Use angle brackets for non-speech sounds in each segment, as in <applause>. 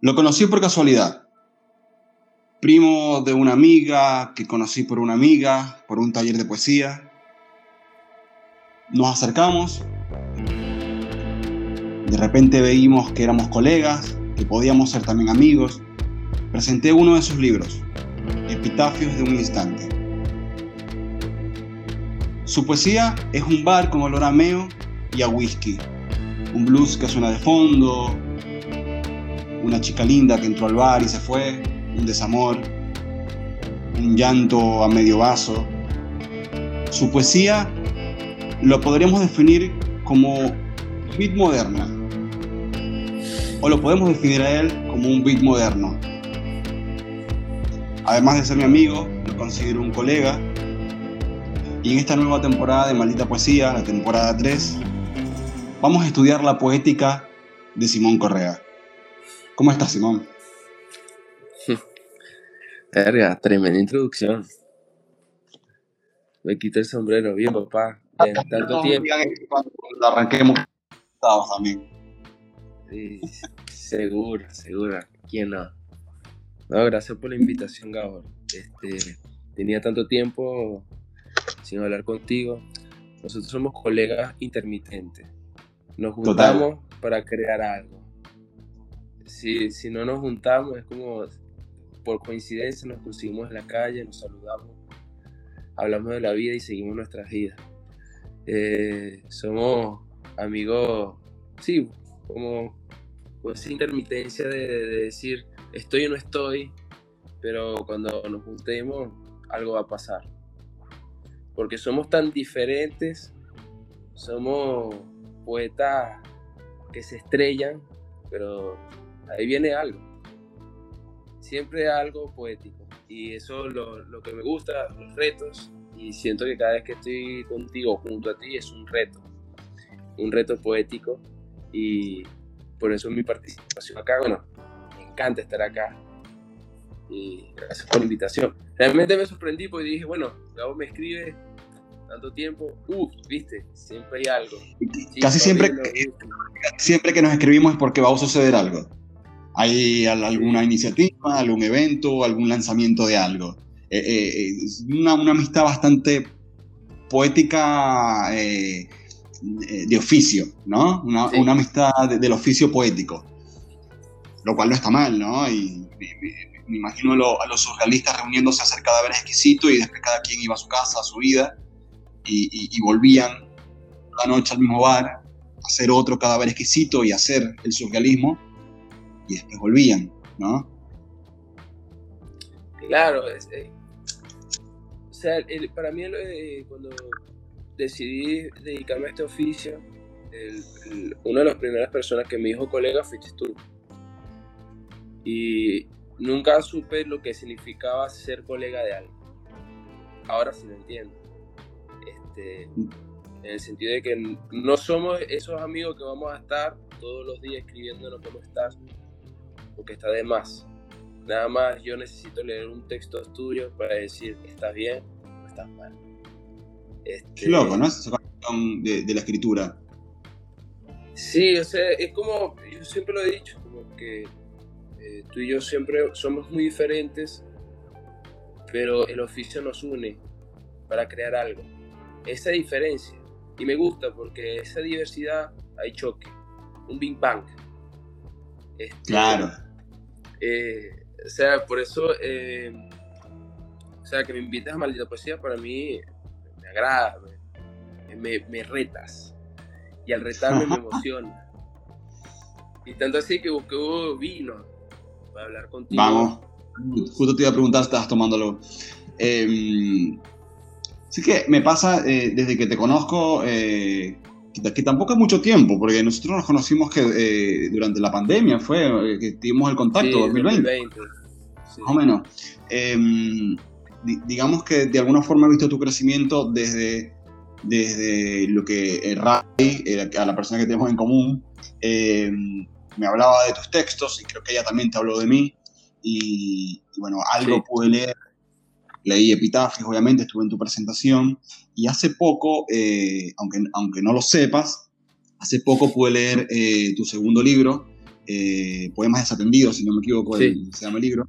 Lo conocí por casualidad. Primo de una amiga que conocí por una amiga, por un taller de poesía. Nos acercamos. De repente veíamos que éramos colegas, que podíamos ser también amigos. Presenté uno de sus libros, Epitafios de un instante. Su poesía es un bar con olor a meo y a whisky, un blues que suena de fondo, una chica linda que entró al bar y se fue, un desamor, un llanto a medio vaso. Su poesía lo podríamos definir como beat moderna, o lo podemos definir a él como un beat moderno. Además de ser mi amigo, lo considero un colega y en esta nueva temporada de Maldita Poesía, la temporada 3, vamos a estudiar la poética de Simón Correa. ¿Cómo estás, Simón? <laughs> Verga, tremenda introducción. Me quito el sombrero, bien, papá. En tanto tiempo. Cuando arranquemos, también. Sí, seguro, seguro. ¿Quién no? No, gracias por la invitación, Gabor. Este, tenía tanto tiempo sin hablar contigo. Nosotros somos colegas intermitentes. Nos juntamos para crear algo. Si, si no nos juntamos, es como por coincidencia nos conseguimos en la calle, nos saludamos, hablamos de la vida y seguimos nuestras vidas. Eh, somos amigos, sí, como esa intermitencia de decir estoy o no estoy, pero cuando nos juntemos algo va a pasar porque somos tan diferentes, somos poetas que se estrellan, pero ahí viene algo, siempre algo poético, y eso es lo, que me gusta, los retos, y siento que cada vez que estoy contigo, junto a ti, es un reto, un reto poético, y por eso mi participación acá, bueno, me encanta estar acá, y gracias por la invitación. Realmente me sorprendí porque dije, bueno, Gabo me escribe tanto tiempo, uff, viste, siempre hay algo. Casi siempre, siempre que nos escribimos es porque va a suceder algo. Hay alguna iniciativa, algún evento, algún lanzamiento de algo. Eh, eh, una, una, amistad bastante poética eh, de oficio, ¿no? Una, una amistad del oficio poético. Lo cual no está mal, ¿no? Y me, imagino a, los surrealistas reuniéndose a hacer cadáveres exquisitos y después cada quien iba a su casa, a su vida y, volvían la noche al mismo bar a hacer otro cadáver exquisito y hacer el surrealismo y después volvían, ¿no? Claro, eh, o sea, para mí eh, cuando decidí dedicarme a este oficio, una de las primeras personas que me dijo colega fuiste tú. Y nunca supe lo que significaba ser colega de alguien. Ahora sí lo entiendo. Este, en el sentido de que no somos esos amigos que vamos a estar todos los días escribiéndonos cómo estás, porque está de más. Nada más yo necesito leer un texto tuyo para decir, ¿estás bien o estás mal? Este, Qué loco, ¿no? Esa de, de la escritura. Sí, o sea, es como, yo siempre lo he dicho, como que eh, tú y yo siempre somos muy diferentes, pero el oficio nos une para crear algo esa diferencia. Y me gusta porque esa diversidad hay choque, un Big Bang. Este, claro. Eh, o sea, por eso, eh, o sea, que me invitas a Maldita Poesía para mí me agrada, me, me, retas. Y al retarme me <laughs> emociona. Y tanto así que busqué vino para hablar contigo. Vamos. Justo te iba a preguntar si estabas tomándolo. Eh, Sí que me pasa eh, desde que te conozco, eh, que, tampoco es mucho tiempo, porque nosotros nos conocimos que eh, durante la pandemia fue que tuvimos el contacto, 2020. Más o menos. Em, digamos que de alguna forma he visto tu crecimiento desde, desde lo que Ray, a la persona que tenemos en común, em, me hablaba de tus textos y creo que ella también te habló de mí. Y, bueno, algo pude leer leí Epitafios, obviamente, estuve en tu presentación, y hace poco, eh, aunque, aunque no lo sepas, hace poco pude leer eh, tu segundo libro, eh, Poemas Desatendidos, si no me equivoco, se llama el libro,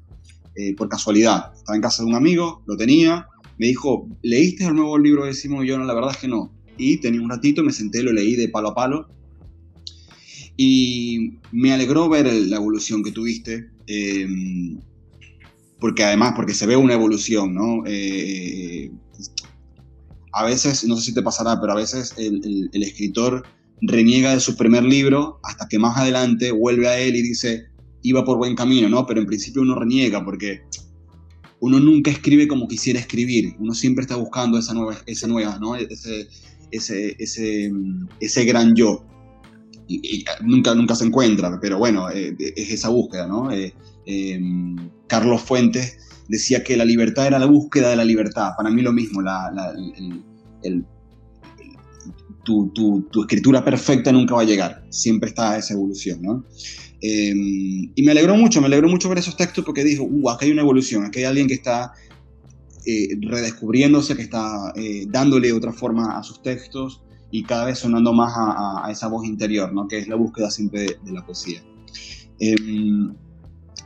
eh, por casualidad. Estaba en casa de un amigo, lo tenía, me dijo, ¿leíste el nuevo libro de Simón? Yo, no, la verdad es que no. Y tenía un ratito, me senté, lo leí de palo a palo. Y me alegró ver la evolución que tuviste, em, porque además, porque se ve una evolución, ¿no? Eh, a veces, no sé si te pasará, pero a veces el, el escritor reniega de su primer libro hasta que más adelante vuelve a él y dice, iba por buen camino, ¿no? Pero en principio uno reniega porque uno nunca escribe como quisiera escribir, uno siempre está buscando esa nueva, esa nueva ¿no? Ese, ese, ese, ese gran yo. Y, nunca, nunca se encuentra, pero bueno, eh, es esa búsqueda, ¿no? Eh, em, Carlos Fuentes decía que la libertad era la búsqueda de la libertad. Para mí lo mismo, tu, tu, tu, escritura perfecta nunca va a llegar, siempre está esa evolución, ¿no? Em, y me alegró mucho, me alegró mucho ver esos textos porque dijo, uh, acá hay una evolución, aquí hay alguien que está eh, redescubriéndose, que está eh, dándole otra forma a sus textos y cada vez sonando más a, esa voz interior, ¿no? que es la búsqueda siempre de, la poesía.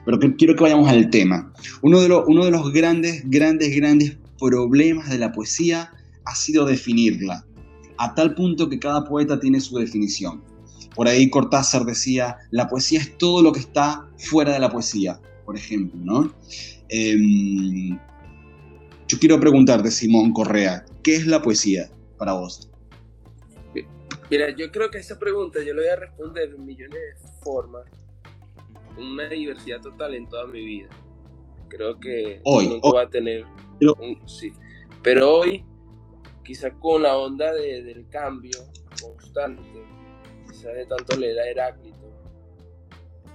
Pero quiero que vayamos al tema. Uno de, los, uno de los grandes, grandes, grandes problemas de la poesía ha sido definirla, a tal punto que cada poeta tiene su definición. Por ahí Cortázar decía, la poesía es todo lo que está fuera de la poesía, por ejemplo, ¿no? Em, yo quiero preguntarte, Simón Correa, ¿qué es la poesía para vos? Mira, yo creo que esa pregunta yo la voy a responder en millones de formas, una diversidad total en toda mi vida. Creo que hoy, nunca va a tener un, sí. Pero hoy, quizás con la onda del cambio constante, de tanto leer a Heráclito.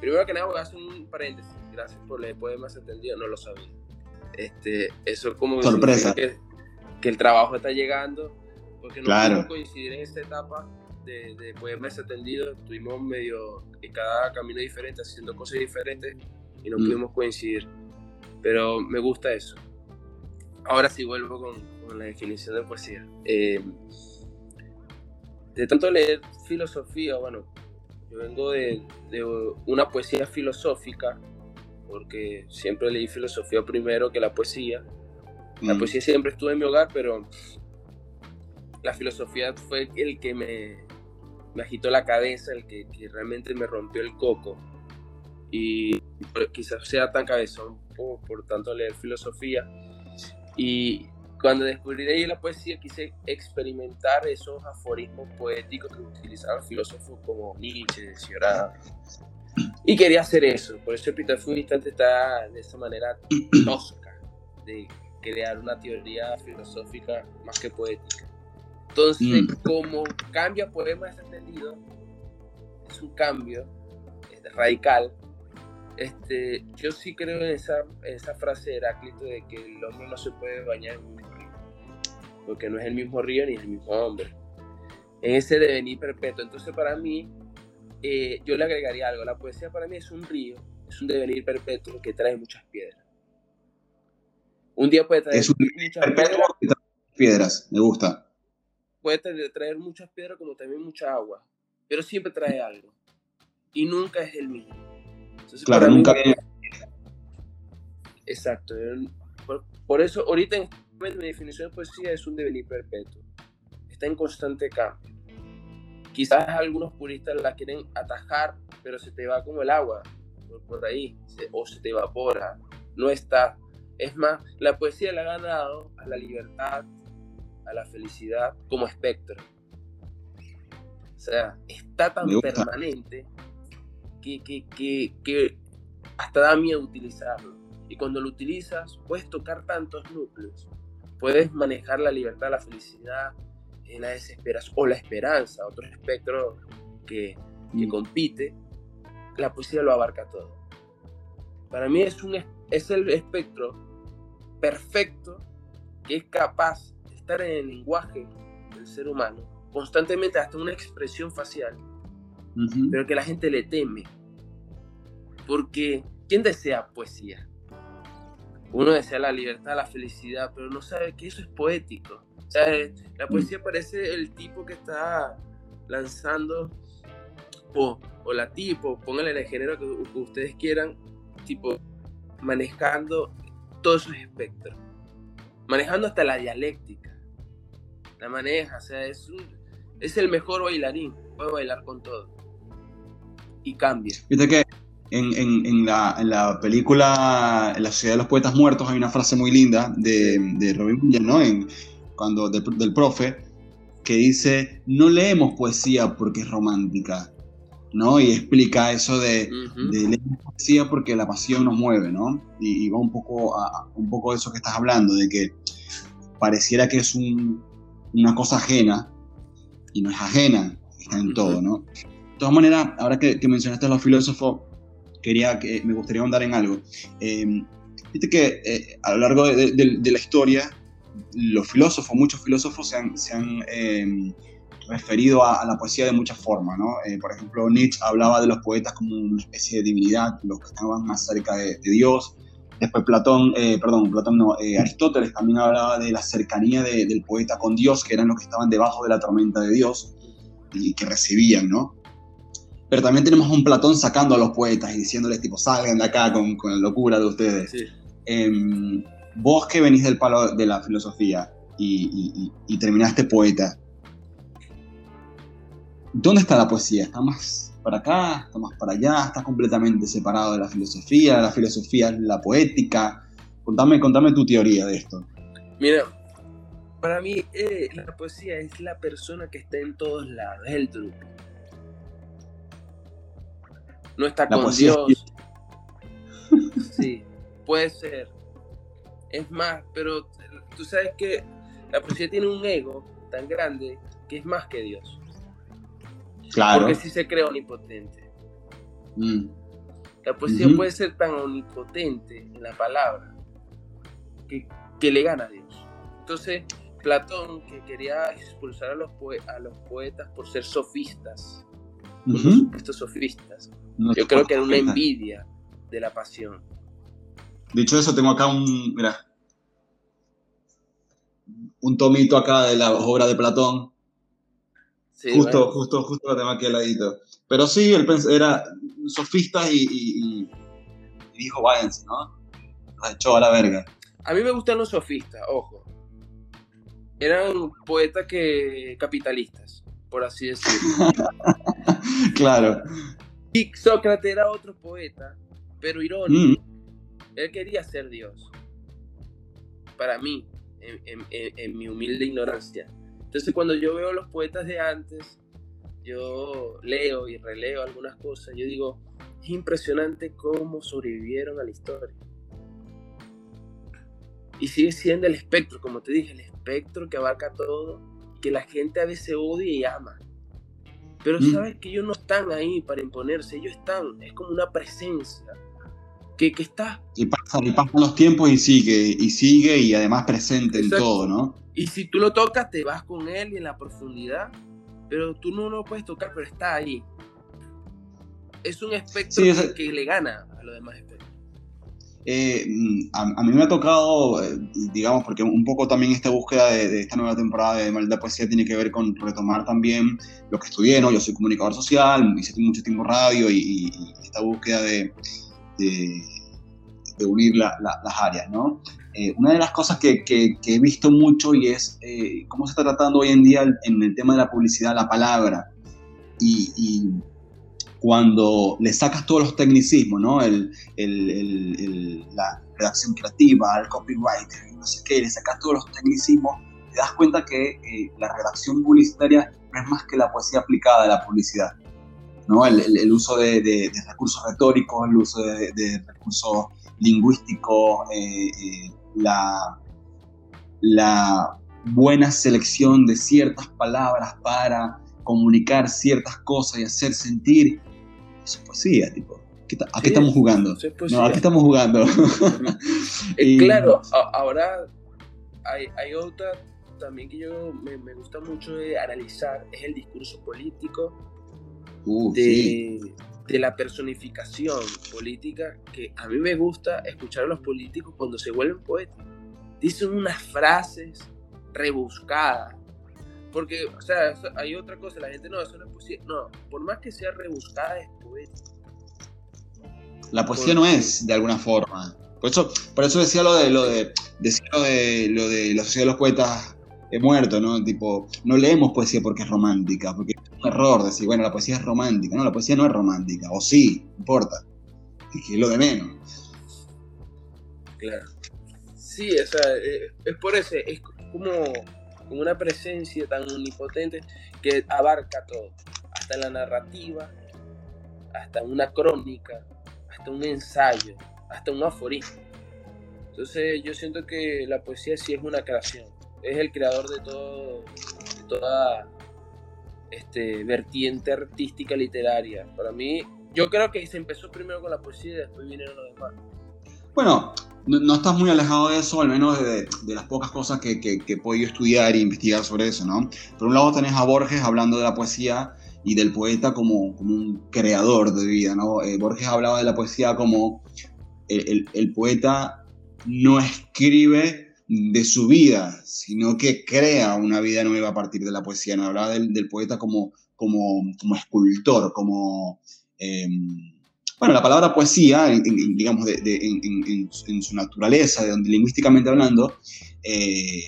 Primero que nada voy a hacer un paréntesis. Gracias por leer poemas entendido, no lo sabía. Este, eso es como sorpresa que, que, el trabajo está llegando, porque no claro. pudimos coincidir en esta etapa de, de poemas atendidos. Estuvimos medio en cada camino diferente, haciendo cosas diferentes y no mm. pudimos coincidir. Pero me gusta eso. Ahora sí vuelvo con, con la definición de poesía. Eh, de tanto leer filosofía, bueno, yo vengo de, una poesía filosófica, porque siempre leí filosofía primero que la poesía. La mm. poesía siempre estuvo en mi hogar, pero la filosofía fue el que me, me agitó la cabeza, el que, realmente me rompió el coco. Y quizás sea tan cabezón por, tanto leer filosofía. Y cuando descubrí la poesía quise experimentar esos aforismos poéticos que utilizaban filósofos como Nietzsche, Cioran. Y quería hacer eso, por eso el fue instante está de esa manera tosca de crear una teoría filosófica más que poética. Entonces, mm. como cambia poema desentendido, es un cambio es radical. Este, yo sí creo en esa, en esa frase de Heráclito de que el hombre no se puede bañar en un porque no es el mismo río ni el mismo hombre. En ese devenir perpetuo. Entonces, para mí, eh, yo le agregaría algo. La poesía para mí es un río, es un devenir perpetuo que trae muchas piedras. Un día puede traer muchas piedras. piedras. Me gusta. Puede traer muchas piedras como también mucha agua, pero siempre trae algo. Y nunca es el mismo. claro, nunca. Exacto. Por, por, eso, ahorita en mi definición de poesía es un devenir perpetuo. Está en constante cambio. Quizás algunos puristas la quieren atajar, pero se te va como el agua por, ahí, o se te evapora. No está. Es más, la poesía le ha ganado a la libertad, a la felicidad como espectro. O sea, está tan permanente que, que, que, que hasta da miedo utilizarlo. Y cuando lo utilizas, puedes tocar tantos núcleos puedes manejar la libertad, la felicidad, en la desesperación o la esperanza, otro espectro que, que mm. compite, la poesía lo abarca todo. Para mí es, un, es el espectro perfecto que es capaz estar en el lenguaje del ser humano, constantemente hasta una expresión facial, pero que la gente le teme. Porque, ¿quién desea poesía? uno desea la libertad, la felicidad, pero no sabe que eso es poético. O sea, la mm. poesía parece el tipo que está lanzando o, o la tipo, pónganle el género que, ustedes quieran, tipo, manejando todos esos espectros, manejando hasta la dialéctica, la maneja, o sea, es, es el mejor bailarín, puede bailar con todo y cambia. Viste que en, en, en, la, en, la, película La Sociedad de los Poetas Muertos hay una frase muy linda de, de Robin Williams, ¿no? En, cuando, del profe, que dice, no leemos poesía porque es romántica, ¿no? Y explica eso de, leer poesía porque la pasión nos mueve, ¿no? Y, va un poco a un poco de eso que estás hablando, de que pareciera que es una cosa ajena, y no es ajena, está en todo, ¿no? De todas maneras, ahora que, mencionaste a los filósofos, quería que me gustaría andar en algo. Eh, Viste que eh, a lo largo de, la historia, los filósofos, muchos filósofos se han, em, referido a, la poesía de muchas formas, ¿no? Eh, por ejemplo, Nietzsche hablaba de los poetas como una especie de divinidad, los que estaban más cerca de, Dios. Después Platón, eh, perdón, Platón no, Aristóteles también hablaba de la cercanía del poeta con Dios, que eran los que estaban debajo de la tormenta de Dios y que recibían, ¿no? Pero también tenemos a un Platón sacando a los poetas y diciéndoles, tipo, salgan de acá con, con la locura de ustedes. Em, vos que venís del palo de la filosofía y, terminaste poeta, ¿dónde está la poesía? ¿Está más para acá? ¿Está más para allá? ¿Está completamente separado de la filosofía? ¿La filosofía es la poética? Contame, contame tu teoría de esto. Mira, para mí eh, la poesía es la persona que está en todos lados, es el truco no está con Dios. <laughs> Sí, puede ser. Es más, pero tú sabes que la poesía tiene un ego tan grande que es más que Dios. Claro. Porque sí se cree omnipotente. Mm. La poesía puede ser tan omnipotente en la palabra que, que, le gana a Dios. Entonces, Platón, que quería expulsar a los, a los poetas por ser sofistas, estos sofistas, yo creo que era una envidia de la pasión. Dicho eso, tengo acá un, mira, un tomito acá de la obra de Platón. Justo, justo, justo lo tengo aquí al ladito. Pero sí, él era sofista y, dijo, váyanse, ¿no? Echó a la verga. A mí me gustan los sofistas, ojo. Eran poetas que capitalistas, por así decirlo. <laughs> claro. Y Sócrates era otro poeta, pero irónico. Mm. Él quería ser Dios. Para mí, en, mi humilde ignorancia. Entonces cuando yo veo los poetas de antes, yo leo y releo algunas cosas, yo digo, es impresionante cómo sobrevivieron a la historia. Y sigue siendo el espectro, como te dije, el espectro que abarca todo, que la gente a veces odia y ama. Pero mm. sabes que ellos no están ahí para imponerse, ellos están, es como una presencia que, que está. Y pasan, y pasan los tiempos y sigue, y sigue, y además presente en todo, ¿no? Y si tú lo tocas, te vas con él y en la profundidad, pero tú no lo puedes tocar, pero está ahí. Es un espectro que, le gana a los demás espectros. Eh, mm, a, mí me ha tocado, eh, digamos, porque un poco también esta búsqueda de, esta nueva temporada de Maldita Poesía tiene que ver con retomar también lo que estudié, ¿no? Yo soy comunicador social, hice mucho tiempo radio y, esta búsqueda de, de, unir las áreas, ¿no? Eh, una de las cosas que, he visto mucho y es cómo se está tratando hoy en día en el tema de la publicidad la palabra. y cuando le sacas todos los tecnicismos, ¿no? El, la redacción creativa, el copywriter, no sé qué, le sacas todos los tecnicismos, te das cuenta que eh, la redacción publicitaria no es más que la poesía aplicada a la publicidad. ¿No? El, uso de, recursos retóricos, el uso de, recursos lingüísticos, eh, eh, la, la buena selección de ciertas palabras para comunicar ciertas cosas y hacer sentir es poesía, tipo. ¿A qué estamos jugando? No, ¿a qué estamos jugando? <laughs> claro, ahora hay, otra también que yo me, gusta mucho de analizar, es el discurso político uh, de, de, la personificación política, que a mí me gusta escuchar a los políticos cuando se vuelven poetas. Dicen unas frases rebuscadas, Porque, o sea, hay otra cosa, la gente no, eso no es poesía. No, por más que sea rebuscada, es poética. La poesía no es, de alguna forma. Por eso, por eso decía lo de lo de, decía lo de lo de la sociedad de los poetas he muerto, ¿no? Tipo, no leemos poesía porque es romántica, porque un error decir, bueno, la poesía es romántica. No, la poesía no es romántica, o sí, importa. Es que es lo de menos. Claro. Sí, o sea, eh, es por eso, es como, como una presencia tan omnipotente que abarca todo, hasta la narrativa, hasta una crónica, hasta un ensayo, hasta un aforismo. Entonces yo siento que la poesía sí es una creación, es el creador de todo, de toda este, vertiente artística literaria. Para mí, yo creo que se empezó primero con la poesía y después vinieron los demás. Bueno, no, estás muy alejado de eso, al menos de, las pocas cosas que, que, he podido estudiar e investigar sobre eso, ¿no? Por un lado tenés a Borges hablando de la poesía y del poeta como, como un creador de vida, ¿no? Eh, Borges hablaba de la poesía como el, poeta no escribe de su vida, sino que crea una vida nueva a partir de la poesía, ¿no? Hablaba del, poeta como, como, como escultor, como... Em, bueno, la palabra poesía, digamos, en, su naturaleza, de donde, lingüísticamente hablando, eh,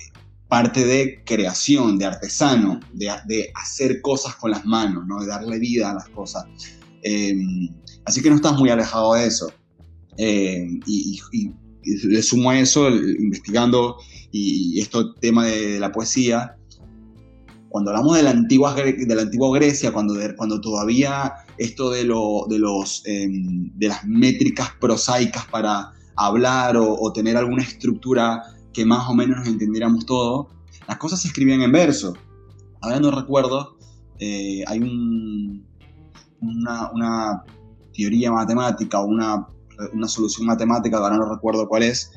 parte de creación, de artesano, de, hacer cosas con las manos, ¿no? de darle vida a las cosas. Em, así que no estás muy alejado de eso. Em, y, le sumo a eso, investigando y, esto tema de, la poesía, cuando hablamos de la antigua, de la antigua Grecia, cuando, cuando todavía esto de, lo, de, los, em, de las métricas prosaicas para hablar o, tener alguna estructura que más o menos nos entendiéramos todo, las cosas se escribían en verso. Ahora no recuerdo, eh, hay un, una, una, teoría matemática o una, una, solución matemática, ahora no recuerdo cuál es,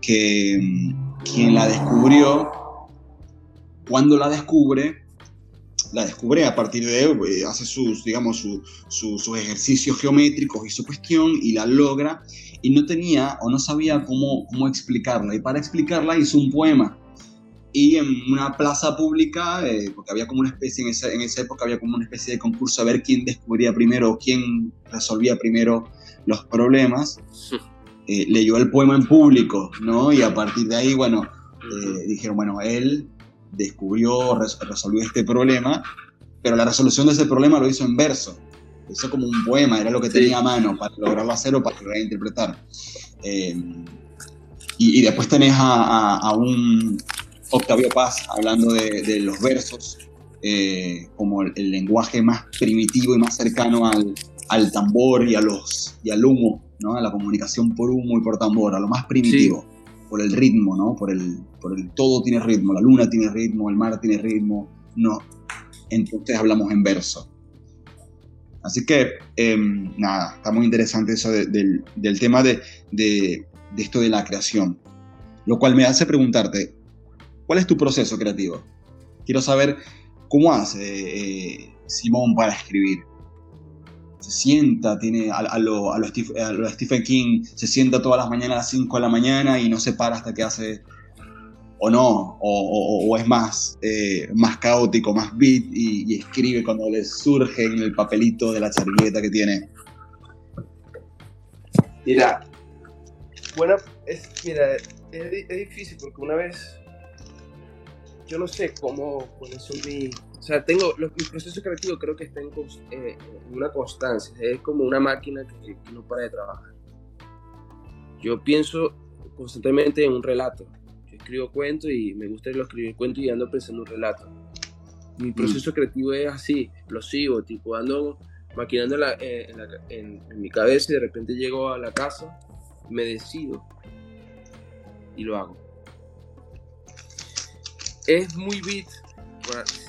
que em, quien la descubrió cuando la descubre, la descubre a partir de, eh, hace sus, digamos, sus ejercicios geométricos y su cuestión y la logra y no tenía o no sabía cómo, cómo explicarla. Y para explicarla hizo un poema. Y en una plaza pública, eh, porque había como una especie, en esa, en esa época había como una especie de concurso a ver quién descubría primero o quién resolvía primero los problemas, eh, leyó el poema en público, ¿no? Y a partir de ahí, bueno, dijeron, bueno, él descubrió, resolvió este problema, pero la resolución de ese problema lo hizo en verso. Lo hizo como un poema, era lo que tenía a mano para lograrlo hacer o para lograr interpretar. Eh, y, después tenés a, un Octavio Paz hablando de, los versos eh, como el, lenguaje más primitivo y más cercano al, al tambor y, a los, y al humo, ¿no? a la comunicación por humo y por tambor, a lo más primitivo por el ritmo, ¿no? Por el, por el todo tiene ritmo, la luna tiene ritmo, el mar tiene ritmo, no. Entonces hablamos en verso. Así que, em, nada, está muy interesante eso del, del, tema de, de, de, esto de la creación. Lo cual me hace preguntarte, ¿cuál es tu proceso creativo? Quiero saber cómo hace eh, Simón para escribir se sienta, tiene a, lo, a, Stephen King, se sienta todas las mañanas a las 5 de la mañana y no se para hasta que hace, o no, o, es más, eh, más caótico, más beat y, escribe cuando le surge en el papelito de la chargueta que tiene. Mira, bueno, es, mira, es, difícil porque una vez, yo no sé cómo, cuáles son mis o sea, tengo, los, mi proceso creativo creo que está en, eh, una constancia, es como una máquina que, no para de trabajar. Yo pienso constantemente en un relato. Yo escribo cuentos y me gusta escribir cuentos y ando pensando en un relato. Mi mm. proceso creativo es así, explosivo, tipo ando maquinando eh, en, en, mi cabeza y de repente llego a la casa, me decido y lo hago. Es muy beat,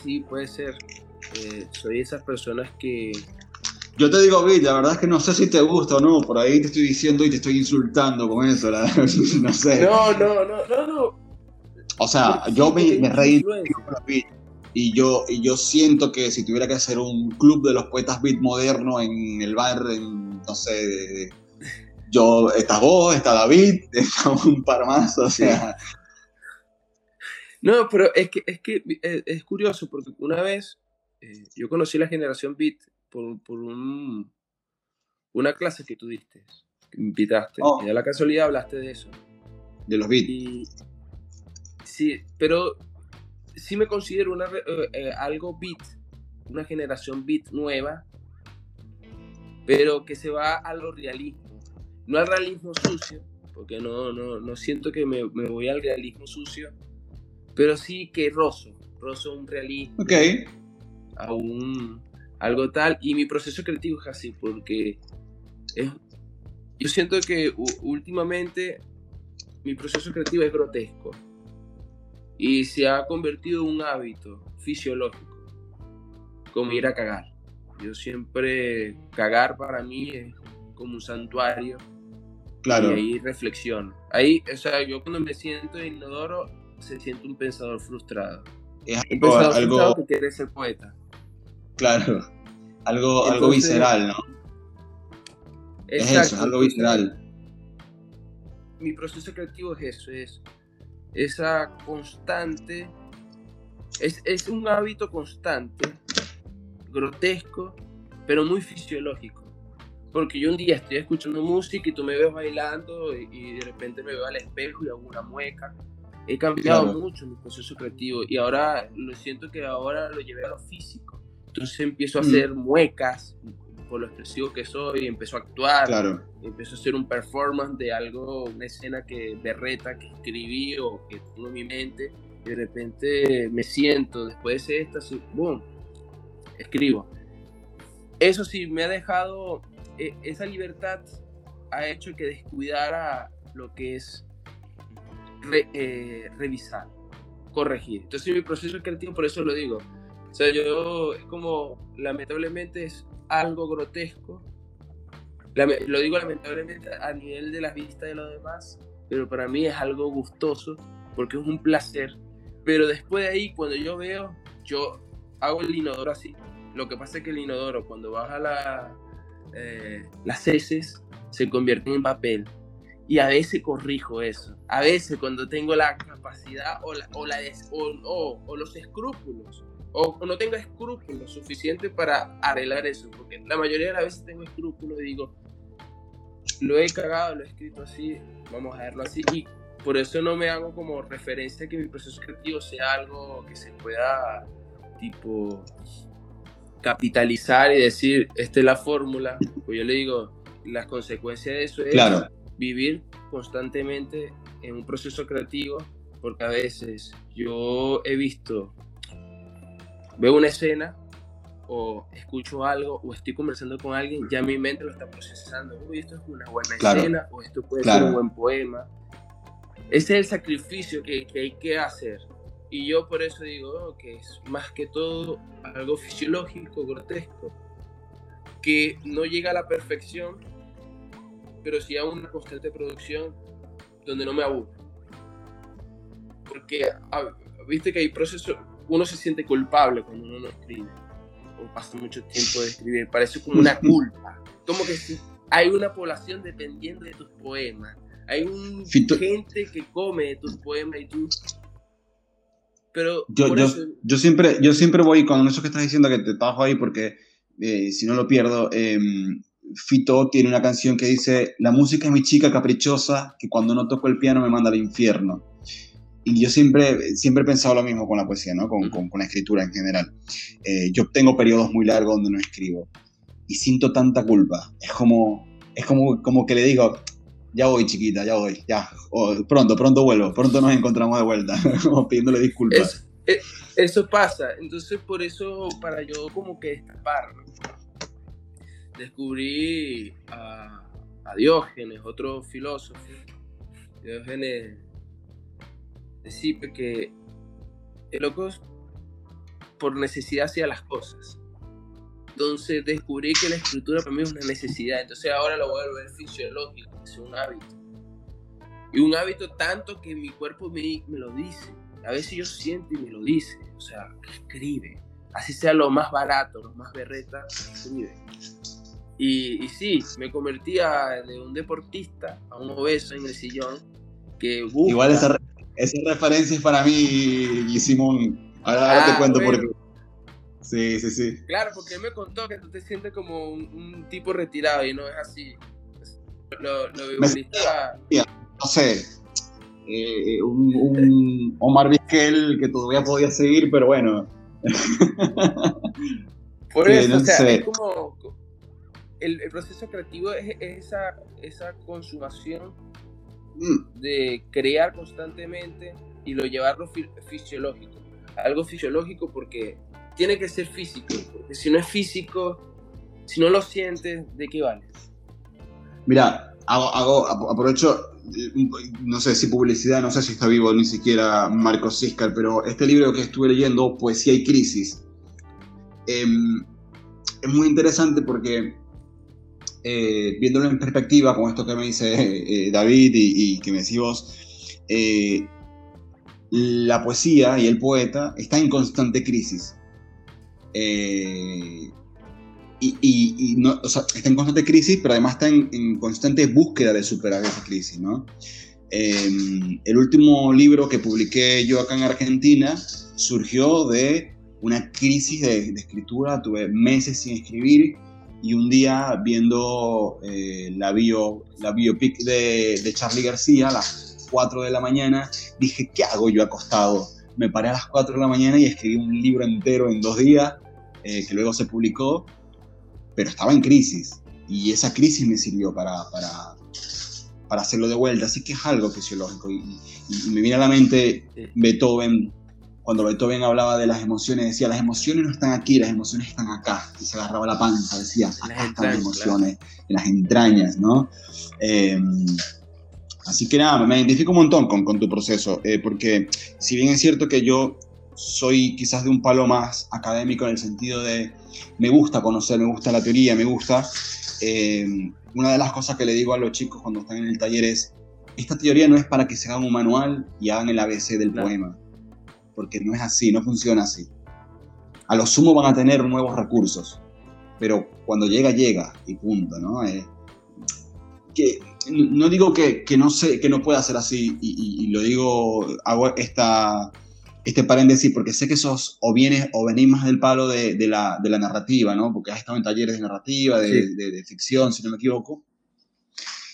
sí, puede ser. Eh, soy esas personas que... Yo te digo, Vic, la verdad es que no sé si te gusta o no, por ahí te estoy diciendo y te estoy insultando con eso, <laughs> no sé. No, no, no, no, no. O sea, yo me, me reí y yo, y yo siento que si tuviera que hacer un club de los poetas beat moderno en el bar, en, no sé, yo, estás vos, está David, <laughs> está un par más, o sea, No, pero es que es, que eh, es, curioso porque una vez eh, yo conocí la generación Beat por, por un, una clase que tú diste, que invitaste. Oh. Y a la casualidad hablaste de eso. De los Beat. sí, pero sí me considero una, eh, algo Beat, una generación Beat nueva, pero que se va a lo realismo. No al realismo sucio, porque no, no, no siento que me, me voy al realismo sucio, pero sí que rozo, rozo un realismo. Ok. A un, algo tal. Y mi proceso creativo es así, porque es, yo siento que últimamente mi proceso creativo es grotesco y se ha convertido en un hábito fisiológico, como ir a cagar. Yo siempre, cagar para mí es como un santuario. Claro. Y ahí reflexión. Ahí, o sea, yo cuando me siento inodoro, se siente un pensador frustrado. Es un pensador algo, que quiere ser poeta. Claro, algo, algo visceral, ¿no? es eso, algo visceral. Mi proceso creativo es eso, es esa constante, es, es un hábito constante, grotesco, pero muy fisiológico. Porque yo un día estoy escuchando música y tú me ves bailando y, de repente me veo al espejo y hago una mueca. He cambiado mucho mi proceso creativo y ahora lo siento que ahora lo llevé a lo físico. Entonces empiezo a mm. hacer muecas por lo expresivo que soy, empiezo a actuar, claro. empiezo a hacer un performance de algo, una escena que de reta que escribí o que tengo en mi mente y de repente me siento después de esta, boom, escribo. Eso sí, me ha dejado, e, esa libertad ha hecho que descuidara lo que es eh, revisar, corregir. Entonces mi proceso creativo, por eso lo digo, o sea, yo como, lamentablemente es algo grotesco. lo digo lamentablemente a nivel de la vista de los demás, pero para mí es algo gustoso porque es un placer. Pero después de ahí, cuando yo veo, yo hago el inodoro así. Lo que pasa es que el inodoro, cuando baja la, eh, las heces, se convierte en papel. Y a veces corrijo eso. A veces cuando tengo la capacidad o, la, o, los escrúpulos o, no tengo escrúpulos suficientes para arreglar eso, porque la mayoría de las veces tengo escrúpulos y digo, lo he cagado, lo he escrito así, vamos a verlo así, y por eso no me hago como referencia que mi proceso creativo sea algo que se pueda, tipo, capitalizar y decir, esta es la fórmula, pues yo le digo, las consecuencias de eso es vivir constantemente en un proceso creativo, porque a veces yo he visto veo una escena o escucho algo o estoy conversando con alguien, ya mi mente lo está procesando. Uy, esto es una buena escena o esto puede ser un buen poema. Ese es el sacrificio que, que, hay que hacer. Y yo por eso digo oh, que es más que todo algo fisiológico, grotesco, que no llega a la perfección, pero sí a una constante producción donde no me aburro. Porque, ah, viste que hay procesos, uno se siente culpable cuando uno no escribe o pasa mucho tiempo de escribir, parece como una <laughs> culpa, como que si hay una población dependiendo de tus poemas, hay un gente que come de tus poemas y tú... Pero yo, yo, siempre, yo siempre voy con eso que estás diciendo que te bajo ahí porque eh, si no lo pierdo, em, Fito tiene una canción que dice, la música es mi chica caprichosa que cuando no toco el piano me manda al infierno y yo siempre, siempre he pensado lo mismo con la poesía, ¿no? con, con, la escritura en general. Eh, yo tengo periodos muy largos donde no escribo y siento tanta culpa. Es como, es como, como que le digo, ya voy chiquita, ya voy, ya, pronto, pronto vuelvo, pronto nos encontramos de vuelta, <laughs> como pidiéndole disculpas. Eh, eso pasa, entonces por eso, para yo como que escapar, descubrí a, a Diógenes, otro filósofo, Diógenes decir que el loco por necesidad hacía las cosas. Entonces descubrí que la escritura para mí es una necesidad. Entonces ahora lo voy a ver fisiológico, es un hábito. Y un hábito tanto que mi cuerpo me, me lo dice. A veces yo siento y me lo dice. O sea, escribe. Así sea lo más barato, lo más berreta, escribe. Y, y sí, me convertía de un deportista a un obeso en el sillón que busca, Igual esa, esa referencia es para mí y Simón. Ahora, te ah, cuento por qué. Sí, sí, sí. Claro, porque él me contó que tú te sientes como un, tipo retirado y no es así. Lo, lo me No sé, eh, un, Omar Vizquel que todavía podía seguir, pero bueno. <laughs> Por eso, o sea, es como el, proceso creativo es, esa, esa consumación mm. de crear constantemente y lo llevarlo fisiológico. Algo fisiológico porque tiene que ser físico, porque si no es físico, si no lo sientes, ¿de qué vale? Mira, hago, aprovecho, no sé si publicidad, no sé si está vivo ni siquiera Marcos Siscar, pero este libro que estuve leyendo, Poesía y Crisis, em, es muy interesante porque eh, viéndolo en perspectiva, con esto que me dice <laughs> eh, David y, que me decís vos, eh, la poesía y el poeta está en constante crisis. y, no, está en constante crisis, pero además está en, constante búsqueda de superar esa crisis. ¿no? el último libro que publiqué yo acá en Argentina surgió de una crisis de, de escritura, tuve meses sin escribir y un día viendo eh, la, bio, la biopic de, de Charlie García a las 4 de la mañana, dije, ¿qué hago yo acostado? Me paré a las 4 de la mañana y escribí un libro entero en dos días, eh, que luego se publicó, pero estaba en crisis. Y esa crisis me sirvió para, para, para hacerlo de vuelta. Así que es algo fisiológico. Y, y me viene a la mente Beethoven cuando Beethoven hablaba de las emociones, decía, las emociones no están aquí, las emociones están acá. Y se agarraba la panza, decía, acá están las emociones, en las entrañas, ¿no? Em, así que nada, me identifico un montón con, con tu proceso, eh, porque si bien es cierto que yo soy quizás de un palo más académico en el sentido de me gusta conocer, me gusta la teoría, me gusta, em, una de las cosas que le digo a los chicos cuando están en el taller es, esta teoría no es para que se hagan un manual y hagan el ABC del poema porque no es así, no funciona así. A lo sumo van a tener nuevos recursos, pero cuando llega, llega y punto, ¿no? Eh, que, no digo que, que, no sé, que no pueda ser así, y, lo digo, hago esta, este paréntesis porque sé que sos o vienes o venís más del palo de, de, la, de la, narrativa, ¿no? Porque has estado en talleres de narrativa, de, de ficción, si no me equivoco.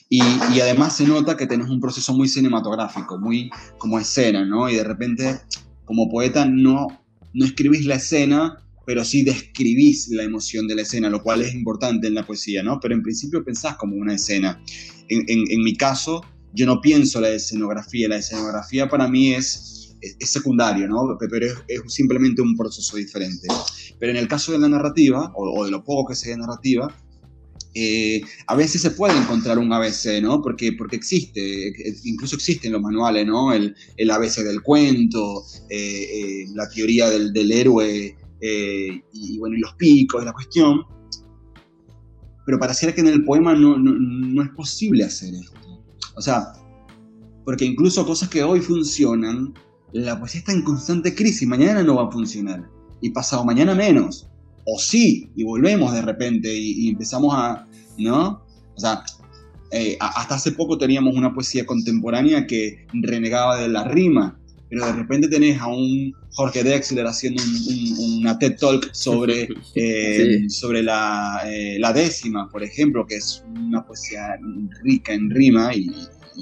Y, y, además se nota que tenés un proceso muy cinematográfico, muy como escena, ¿no? Y de repente como poeta no, no escribís la escena, pero sí describís la emoción de la escena, lo cual es importante en la poesía, ¿no? Pero en principio pensás como una escena. En, en, mi caso, yo no pienso la escenografía, la escenografía para mí es, es, secundario, ¿no? Pero es, simplemente un proceso diferente. Pero en el caso de la narrativa, o de lo poco que sea narrativa, eh, a veces se puede encontrar un ABC, ¿no? Porque, porque existe, incluso existen los manuales, ¿no? El, ABC del cuento, eh, eh, la teoría del, héroe, y bueno, los picos, y la cuestión. Pero pareciera que en el poema no, no, no es posible hacer esto. O sea, porque incluso cosas que hoy funcionan, la poesía está en constante crisis, mañana no va a funcionar, y pasado mañana menos o sí, y volvemos de repente y, empezamos a, ¿no? O sea, eh, hasta hace poco teníamos una poesía contemporánea que renegaba de la rima, pero de repente tenés a un Jorge Dexler haciendo un, una TED Talk sobre, <laughs> eh, sobre la, eh, la, décima, por ejemplo, que es una poesía rica en rima y,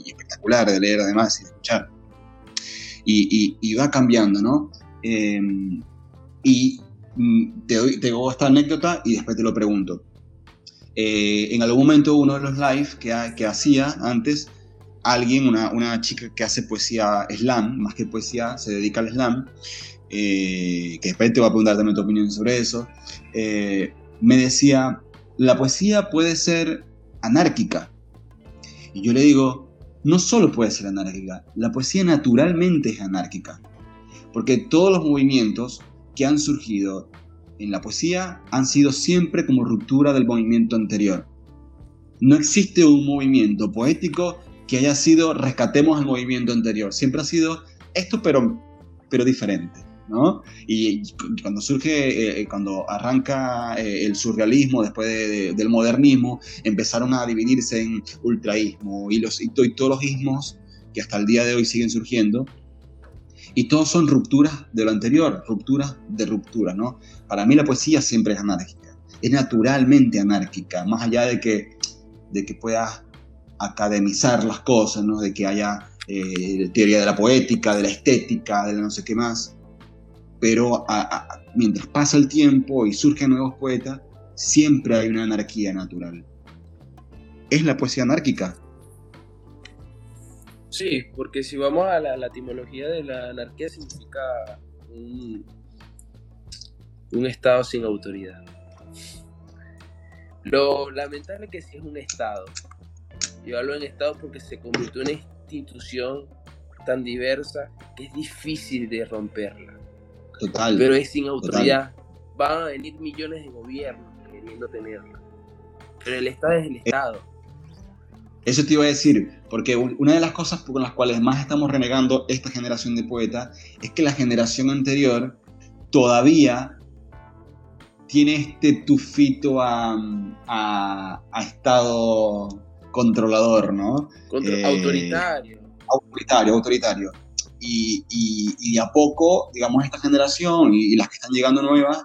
espectacular de leer además y escuchar. Y, y va cambiando, ¿no? y Mm, doy, te hago esta anécdota y después te lo pregunto. Eh, en algún momento uno de los live que, hacía antes, alguien, una, una, chica que hace poesía slam, más que poesía, se dedica al slam, eh, que después te voy a preguntar también tu opinión sobre eso, eh, me decía, la poesía puede ser anárquica. Y yo le digo, no solo puede ser anárquica, la poesía naturalmente es anárquica, porque todos los movimientos que han surgido en la poesía han sido siempre como ruptura del movimiento anterior. No existe un movimiento poético que haya sido rescatemos el movimiento anterior. Siempre ha sido esto, pero, pero diferente. ¿no? Y cuando surge, eh, cuando arranca eh, el surrealismo después del modernismo, empezaron a dividirse en ultraísmo y, los, y todos los ismos que hasta el día de hoy siguen surgiendo, Y todos son rupturas de lo anterior, rupturas de rupturas, ¿no? Para mí la poesía siempre es anárquica, es naturalmente anárquica, más allá de que, de que puedas academizar las cosas, ¿no? De que haya eh, teoría de la poética, de la estética, de no sé qué más. Pero mientras pasa el tiempo y surgen nuevos poetas, siempre hay una anarquía natural. ¿Es la poesía anárquica? Sí, porque si vamos a la, etimología de la anarquía significa un, estado sin autoridad. Lo lamentable es que si es un estado. Yo hablo en estado porque se convirtió en una institución tan diversa que es difícil de romperla. Total. Pero es sin autoridad. Van a venir millones de gobiernos queriendo tenerla. Pero el Estado es el Estado. Eso te iba a decir, porque una de las cosas con las cuales más estamos renegando esta generación de poetas es que la generación anterior todavía tiene este tufito a, a, Estado controlador, ¿no? Eh, autoritario. Autoritario, autoritario. Y, y, de a poco, digamos, esta generación y, y, las que están llegando nuevas,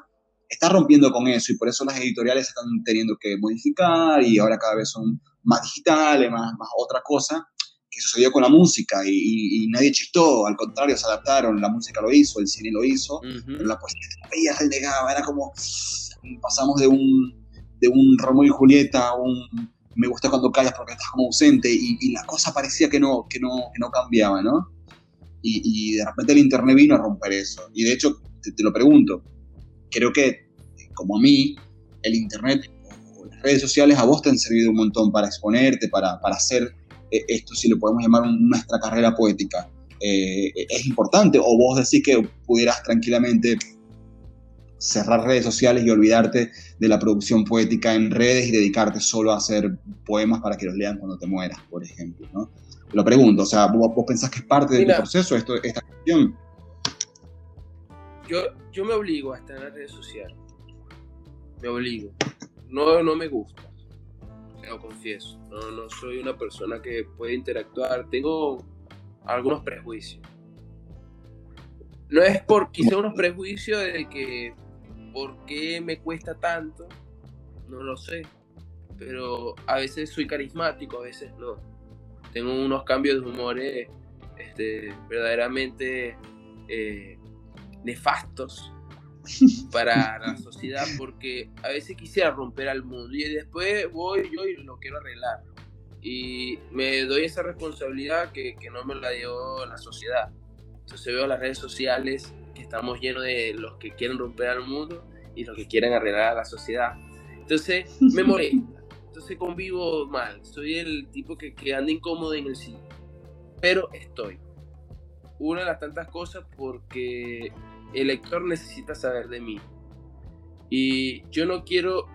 está rompiendo con eso y por eso las editoriales están teniendo que modificar y ahora cada vez son más digitales, más, más otra cosa, que sucedió con la música y, nadie chistó, al contrario, se adaptaron, la música lo hizo, el cine lo hizo, pero la poesía todavía renegaba, era como, pasamos de un, de un Romeo y Julieta a un me gusta cuando callas porque estás como ausente y, la cosa parecía que no, que no, que no cambiaba, ¿no? Y, de repente el Internet vino a romper eso. Y de hecho, te lo pregunto, creo que, como a mí, el Internet redes sociales a vos te han servido un montón para exponerte, para, para hacer eh, esto, si lo podemos llamar nuestra carrera poética. Eh, es importante, o vos decís que pudieras tranquilamente cerrar redes sociales y olvidarte de la producción poética en redes y dedicarte solo a hacer poemas para que los lean cuando te mueras, por ejemplo, ¿no? Lo pregunto, o sea, ¿vos, pensás que es parte del proceso esto, esta cuestión? yo, yo me obligo a estar en las redes sociales. Me obligo. No, no me gusta. Lo confieso. No, no soy una persona que puede interactuar. Tengo algunos prejuicios. No es por quizá unos prejuicios de que por qué me cuesta tanto. No lo sé. Pero a veces soy carismático, a veces no. Tengo unos cambios de humor este, verdaderamente eh, nefastos para la sociedad porque a veces quisiera romper al mundo y después voy yo y lo quiero arreglar. Y me doy esa responsabilidad que, que no me la dio la sociedad. Entonces veo las redes sociales que estamos llenos de los que quieren romper al mundo y los que quieren arreglar a la sociedad. Entonces me molesta. Entonces convivo mal. Soy el tipo que, que anda incómodo en el cine. Pero estoy. Una de las tantas cosas porque el lector necesita saber de mí. Y yo no quiero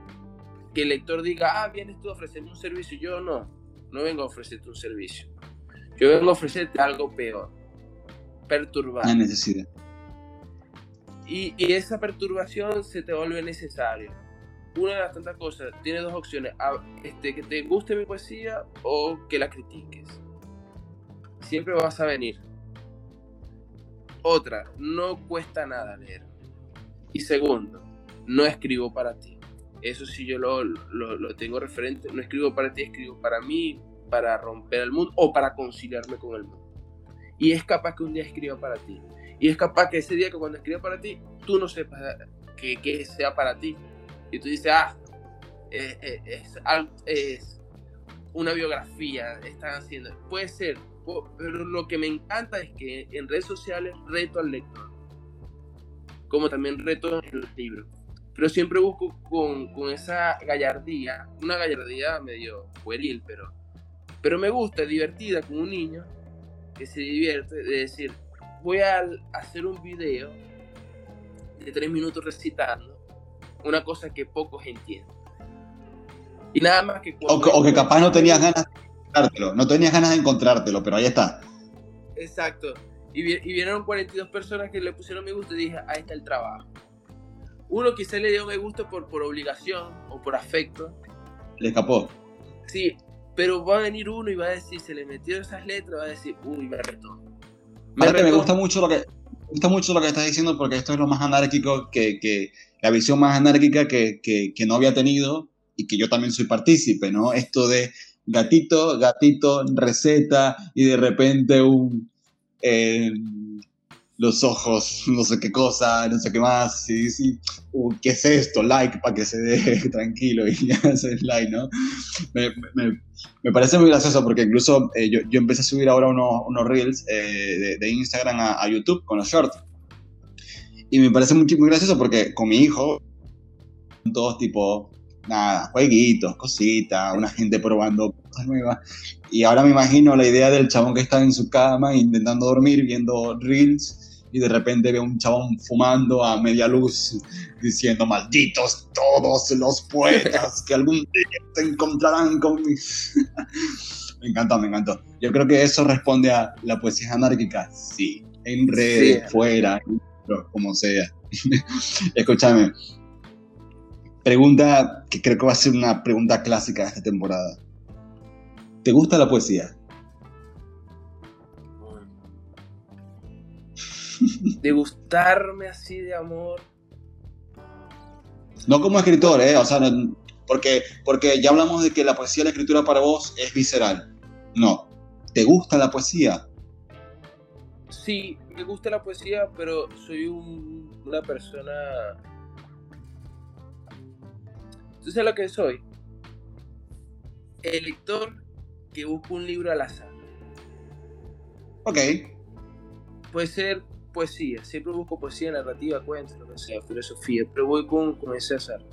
que el lector diga, ah, vienes tú a ofrecerme un servicio. Yo no, no vengo a ofrecerte un servicio. Yo vengo a ofrecerte algo peor, perturbar. La necesidad. Y, y, esa perturbación se te vuelve necesaria. Una de las tantas cosas, tiene dos opciones, este, que te guste mi poesía o que la critiques. Siempre vas a venir otra, no cuesta nada leer. Y segundo, no escribo para ti. Eso sí yo lo, lo, tengo referente. No escribo para ti, escribo para mí, para romper el mundo o para conciliarme con el mundo. Y es capaz que un día escriba para ti. Y es capaz que ese día que cuando escriba para ti, tú no sepas que, que sea para ti. Y tú dices, ah, eh, eh, es, es una biografía, están haciendo. Puede ser, pero lo que me encanta es que en redes sociales reto al lector, como también reto en los libros. Pero siempre busco con, con esa gallardía, una gallardía medio pueril, pero, pero me gusta, divertida, como un niño que se divierte, de decir, voy a hacer un video de tres minutos recitando una cosa que pocos entienden. Y nada más que... O, o que capaz no tenías ganas no tenías ganas de encontrártelo, pero ahí está. Exacto. Y, vieron 42 personas que le pusieron me gusta y dije, ahí está el trabajo. Uno quizá le dio me gusta por, por obligación o por afecto. Le escapó. Sí, pero va a venir uno y va a decir, se le metió esas letras, va a decir, uy, me retó. me, gusta mucho lo que me gusta mucho lo que estás diciendo porque esto es lo más anárquico que, que la visión más anárquica que, que, que, no había tenido y que yo también soy partícipe, ¿no? Esto de gatito, gatito, receta y de repente un... Eh, los ojos, <laughs> no sé qué cosa, no sé qué más, sí, sí, uh, ¿qué es esto? Like para que se dé <laughs> tranquilo <laughs> y ya haces like, ¿no? Me, me, parece muy gracioso porque incluso eh, yo, yo, empecé a subir ahora unos, unos reels eh, de, de, Instagram a, a, YouTube con los shorts. Y me parece muy, muy gracioso porque con mi hijo, todos tipo, nada, jueguitos, cositas, una gente probando cosas nuevas. Y ahora me imagino la idea del chabón que está en su cama intentando dormir, viendo reels y de repente ve un chabón fumando a media luz diciendo malditos todos los poetas que algún día se encontrarán con <laughs> me encantó, me encantó. Yo creo que eso responde a la poesía anárquica, sí, en redes, fuera, como sea. <laughs> Escúchame, pregunta que creo que va a ser una pregunta clásica de esta temporada. ¿Te gusta la poesía? de gustarme así de amor. No como escritor, ¿eh? O sea, porque, porque ya hablamos de que la poesía, la escritura para vos es visceral. No. ¿Te gusta la poesía? Sí, me gusta la poesía, pero soy una persona... ¿Tú sabes lo que soy? El lector que busca un libro al azar. Ok. Puede ser poesía, siempre busco poesía, narrativa, cuentos, lo que sea, filosofía, pero voy con, con ese azar.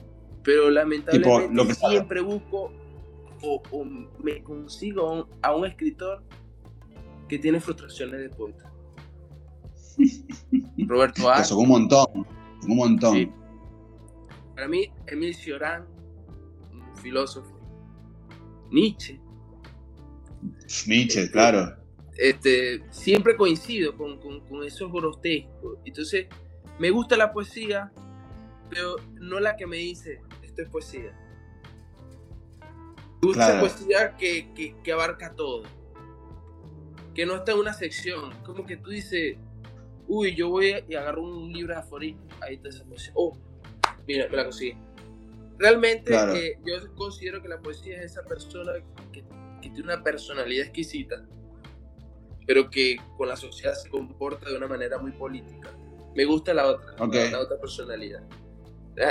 Pero lamentablemente siempre busco o, me consigo a un, escritor que tiene frustraciones de poeta. <laughs> Roberto A. Eso, un montón, un montón. Para mí, Emil Cioran, un filósofo. Nietzsche. Nietzsche, este, claro este, siempre coincido con, con, con, esos grotescos. Entonces, me gusta la poesía, pero no la que me dice, esto es poesía. Me gusta la poesía que, que, que, abarca todo. Que no está en una sección. Como que tú dices, uy, yo voy y agarro un libro de aforismo. Ahí está esa poesía. Oh, mira, me la conseguí. Realmente eh, yo considero que la poesía es esa persona que, que tiene una personalidad exquisita pero que con la sociedad se comporta de una manera muy política. Me gusta la otra, la, otra personalidad.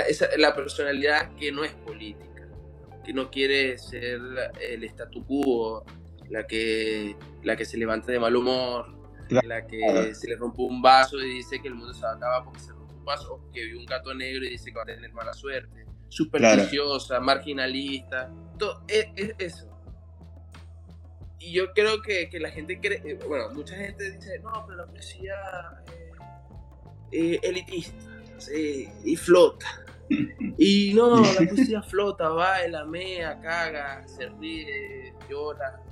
Esa, la personalidad que no es política, que no quiere ser el statu quo, la que, la que se levanta de mal humor, la que se le rompe un vaso y dice que el mundo se va a acabar porque se rompe un vaso, o que vio un gato negro y dice que va a tener mala suerte, supersticiosa, marginalista, todo, es, es eso y yo creo que, que, la gente cree, eh, bueno, mucha gente dice, no, pero la poesía eh, elitista y flota. <laughs> Y no, la <laughs> poesía flota, baila, mea, caga, se ríe, llora.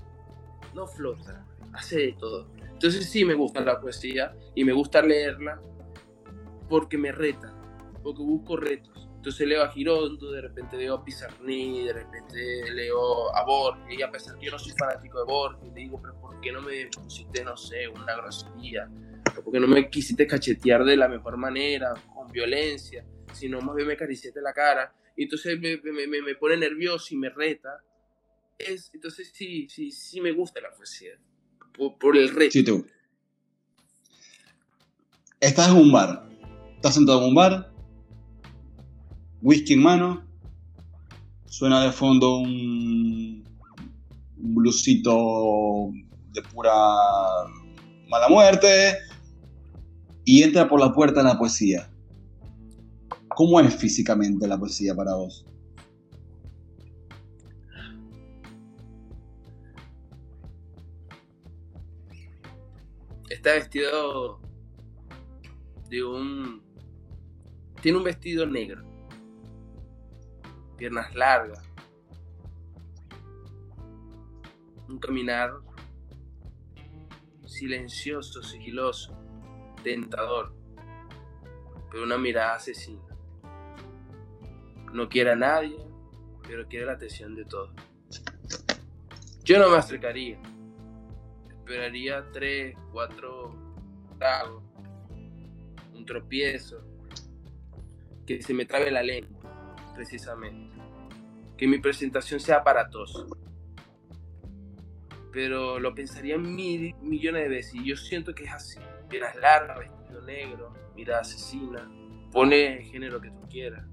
No flota, hace de todo. Entonces sí me gusta la poesía y me gusta leerla porque me reta, porque busco retos. Entonces leo a Girondo, de repente leo a Pizarni, de repente leo a Borges, y a pesar que yo no soy fanático de Borges, le digo, pero ¿por qué no me pusiste, no sé, una grosería? ¿Por qué no me quisiste cachetear de la mejor manera, con violencia? Sino más bien me acariciaste la cara. Y entonces me, me, me, pone nervioso y me reta. Es, entonces sí, sí, sí me gusta la poesía. Por, por el reto. Sí, tú. Estás en un bar. Estás sentado en un bar whisky en mano, suena de fondo un, blusito de pura mala muerte y entra por la puerta la poesía. ¿Cómo es físicamente la poesía para vos? Está vestido de un... Tiene un vestido negro piernas largas, un caminar silencioso, sigiloso, tentador, pero una mirada asesina. No quiere a nadie, pero quiere la atención de todos. Yo no me acercaría. Esperaría tres, cuatro trago, un tropiezo, que se me trabe la lengua, precisamente. Que mi presentación sea aparatosa. Pero lo pensaría mil, millones de veces y yo siento que es así. Miras larga, vestido negro, mirada asesina, pone el género que tú quieras.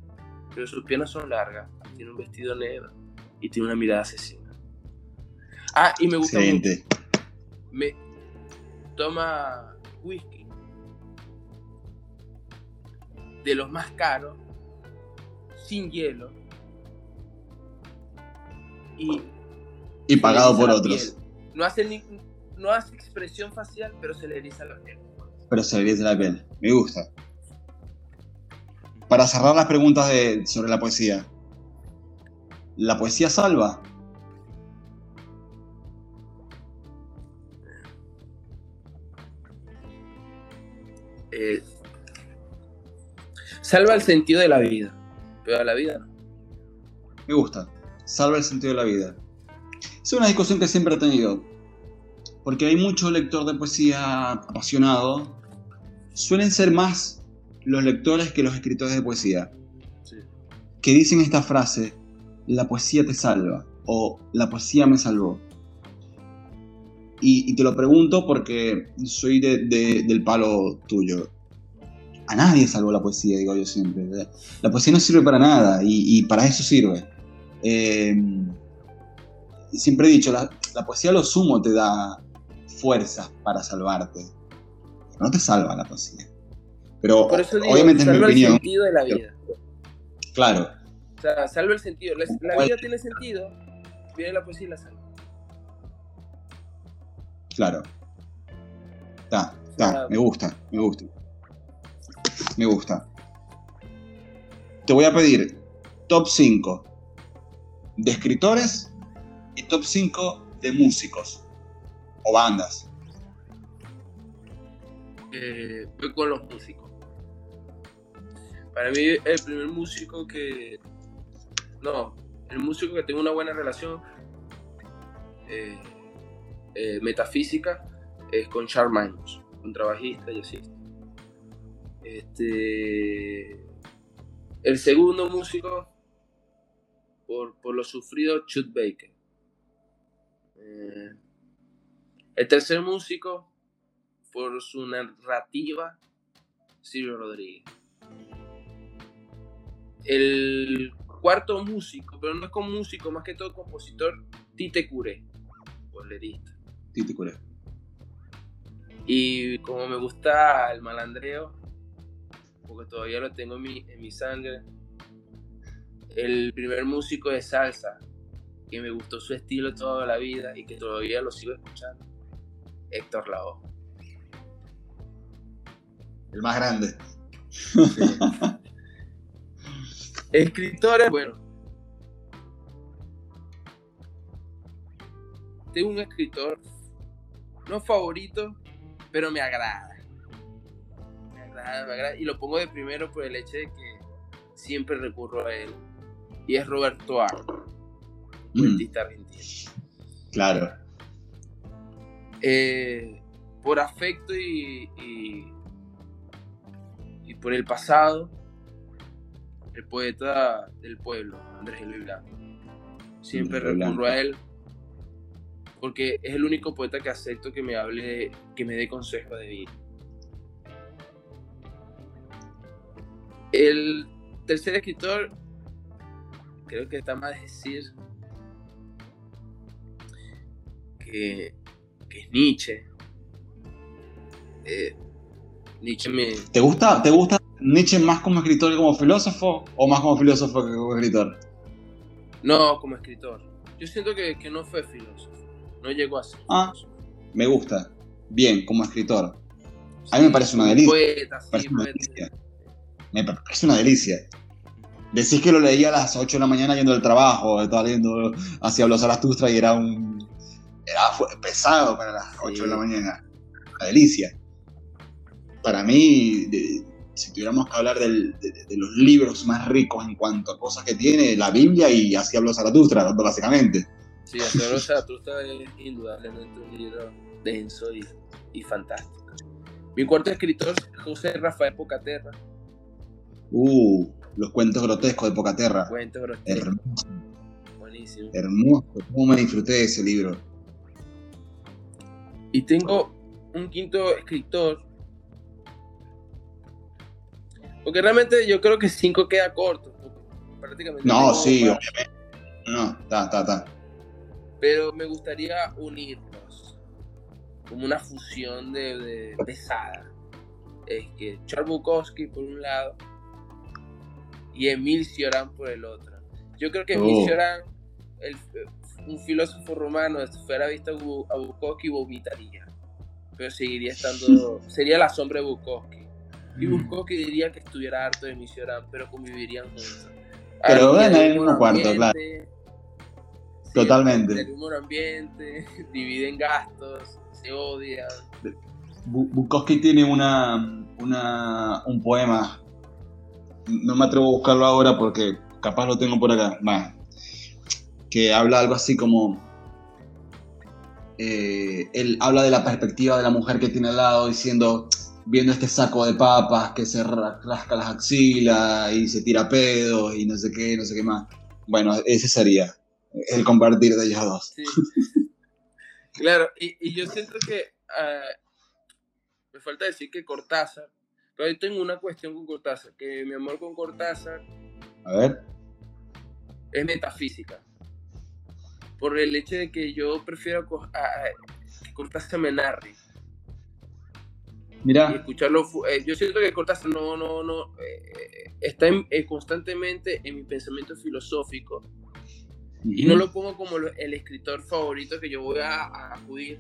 Pero sus piernas son largas, tiene un vestido negro y tiene una mirada asesina. Ah, y me gusta mucho. Me toma whisky de los más caros, sin hielo. Y, y pagado por otros. No hace, ni, no hace expresión facial, pero se le eriza la piel. Pero se le eriza la piel. Me gusta. Para cerrar las preguntas de, sobre la poesía. ¿La poesía salva? Eh, salva el sentido de la vida, a la vida no. Me gusta, salva el sentido de la vida. Es una discusión que siempre he tenido, porque hay mucho lector de poesía apasionado, suelen ser más los lectores que los escritores de poesía, que dicen esta frase, la poesía te salva, o la poesía me salvó. Y, te lo pregunto porque soy del palo tuyo. A nadie salvó la poesía, digo yo siempre. La poesía no sirve para nada y, para eso sirve. Eh, siempre he dicho, la, poesía lo sumo te da fuerzas para salvarte. No te salva la poesía. Pero obviamente es mi opinión. el sentido de la vida. Claro. O sea, salva el sentido. La, la vida tiene sentido, viene la poesía y la salva. Claro. Está, está, me gusta, me gusta. Me gusta. Te voy a pedir top 5 de escritores y top 5 de músicos o bandas. Eh, voy con los músicos. Para mí el primer músico que... No, el músico que tengo una buena relación eh, eh, metafísica es con Charles un contrabajista y así. Este, el segundo músico, por, por lo sufrido, Chut Baker. Eh, el tercer músico, por su narrativa, Silvio Rodríguez. El cuarto músico, pero no es como músico, más que todo compositor, Tite Curé, bolerista. Y como me gusta el malandreo, porque todavía lo tengo en mi, en mi sangre, el primer músico de salsa que me gustó su estilo toda la vida y que todavía lo sigo escuchando, Héctor Lavoe. El más grande. Escritores, bueno. Tengo un escritor no favorito, pero me agrada. Me agrada, me agrada. Y lo pongo de primero por el hecho de que siempre recurro a él. Y es Roberto cuentista mm. argentino. Claro. Eh, por afecto y, y, por el pasado, el poeta del pueblo, Andrés Luis Blanco. Siempre recurro a él porque es el único poeta que acepto que me hable, que me dé consejo de vida. El tercer escritor, creo que está más decir que, es Nietzsche. Eh, Nietzsche me... ¿Te gusta, ¿Te gusta Nietzsche más como escritor que como filósofo o más como filósofo que como escritor? No, como escritor. Yo siento que, que no fue filósofo no llegó a ser. Ah, me gusta. Bien, como escritor. A mí me parece una delicia. Poeta, sí, parece una delicia. Me parece una delicia. Decís que lo leía a las 8 de la mañana yendo al trabajo, estaba leyendo hacia los Zaratustra y era un. Era pesado para las 8 de la mañana. Una delicia. Para mí, si tuviéramos que hablar de, los libros más ricos en cuanto a cosas que tiene, la Biblia y así habló Zaratustra, básicamente. Sí, Antonio Zaratustra es indudablemente un libro denso y, y fantástico. Mi cuarto escritor es José Rafael Pocaterra. Uh, los cuentos grotescos de Pocaterra. Cuentos grotescos. Hermoso. Buenísimo. Hermoso. ¿Cómo me disfruté de ese libro? Y tengo un quinto escritor. Porque realmente yo creo que cinco queda corto. Prácticamente. No, sí, más, obviamente. No, no, está, está, está. Pero me gustaría unirlos. Como una fusión de, de pesada. Es que Charles Bukowski por un lado. Y Emil Cioran por el otro. Yo creo que Emil Oh. Cioran, el- un filósofo romano, si fuera visto a Bu- a Bukowski, vomitaría. Pero seguiría estando. <laughs> sería la sombra de Bukowski. Y Mm. Bukowski diría que estuviera harto de Cioran, pero convivirían juntos. Pero en el mismo cuarto, claro. sí, Totalmente. El humor ambiente, <laughs> dividen gastos, se odian. Bu- Bukowski tiene una, una, un poema. No me atrevo a buscarlo ahora porque capaz lo tengo por acá. Que habla algo así como. eh, él habla de la perspectiva de la mujer que tiene al lado, diciendo, viendo este saco de papas que se ra- rasca las axilas y se tira pedos y no sé qué, no sé qué más. Bueno, ese sería el compartir de ellos dos. Claro, y, y yo siento que ah, me falta decir que Cortázar, pero yo tengo una cuestión con Cortázar, que mi amor con Cortázar A ver. es metafísica. Por el hecho de que yo prefiero co- a- a- que Cortázar me narre y Mira, escucharlo. fu- eh, yo siento que Cortázar no, no, no, eh, está en- eh, constantemente en mi pensamiento filosófico y no lo pongo como el escritor favorito que yo voy a, a acudir,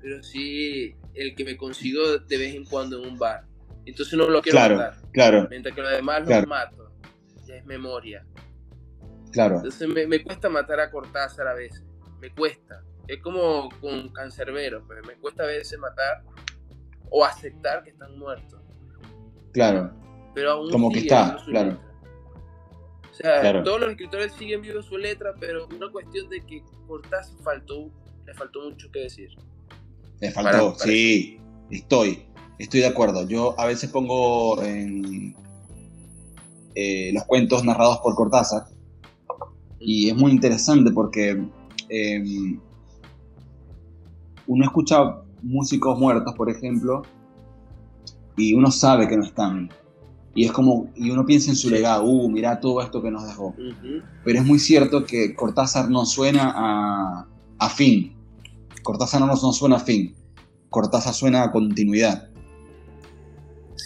pero sí el que me consigo de vez en cuando en un bar. Entonces no lo quiero Claro. matar. claro, Mientras que lo demás Claro. los mato. Ya es memoria. claro. Entonces me, me cuesta matar a Cortázar a veces. Me cuesta. Es como con Cancerbero, pero me cuesta a veces matar o aceptar que están muertos. Claro, Pero aún Como que está, vivo claro. letra. O sea, Claro. todos los escritores siguen vivos su letra, pero una cuestión de que Cortázar faltó, le faltó mucho que decir. le faltó. Para- para- sí, estoy, estoy de acuerdo. Yo a veces pongo en, eh, los cuentos narrados por Cortázar y es muy interesante porque eh, uno escucha músicos muertos, por ejemplo, y uno sabe que no están. Y es como, y uno piensa en su legado, uh, mira todo esto que nos dejó. Pero es muy cierto que Cortázar no suena a, a fin. Cortázar no, no suena a fin. Cortázar suena a continuidad.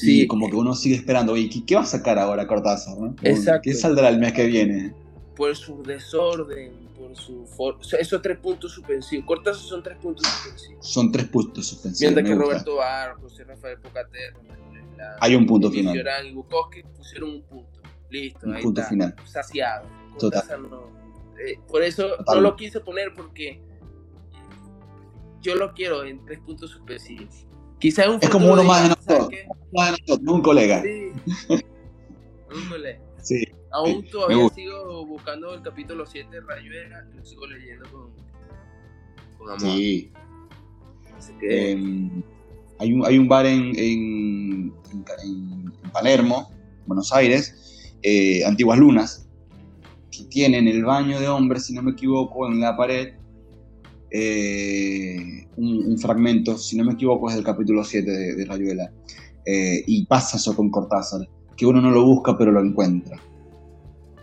Sí, y como que uno sigue esperando, oye, ¿qué, va a sacar ahora Cortázar? no? Exacto. ¿Qué saldrá el mes que viene? por su desorden, por su forma. esos tres puntos suspensivos. Cortázar son tres puntos suspensivos. Son tres puntos suspensivos. Mientras que gusta. Roberto Bar, José Rafael Pocaterra, la- Hay un punto final. Llorán y Bukowski pusieron un punto. Listo, Un ahí punto está. final. Saciado. Total. Cortázar no- eh, por eso Total. no lo quise poner porque yo lo quiero en tres puntos suspensivos. Quizá en un Es como uno más de diga, ¿sabes nosotros. Uno de nosotros, un colega. Sí. Sí. Aún todavía sigo buscando el capítulo 7 de Rayuela lo sigo leyendo con, con amor. Sí. Así que, Eh, hay, un, hay un bar en, en- en- en Palermo, Buenos Aires, eh, Antiguas Lunas, que tiene en el baño de hombres, si no me equivoco, en la pared, eh, un, un fragmento, si no me equivoco, es del capítulo 7 de, de Rayuela. Eh, y pasa eso con Cortázar, que uno no lo busca, pero lo encuentra.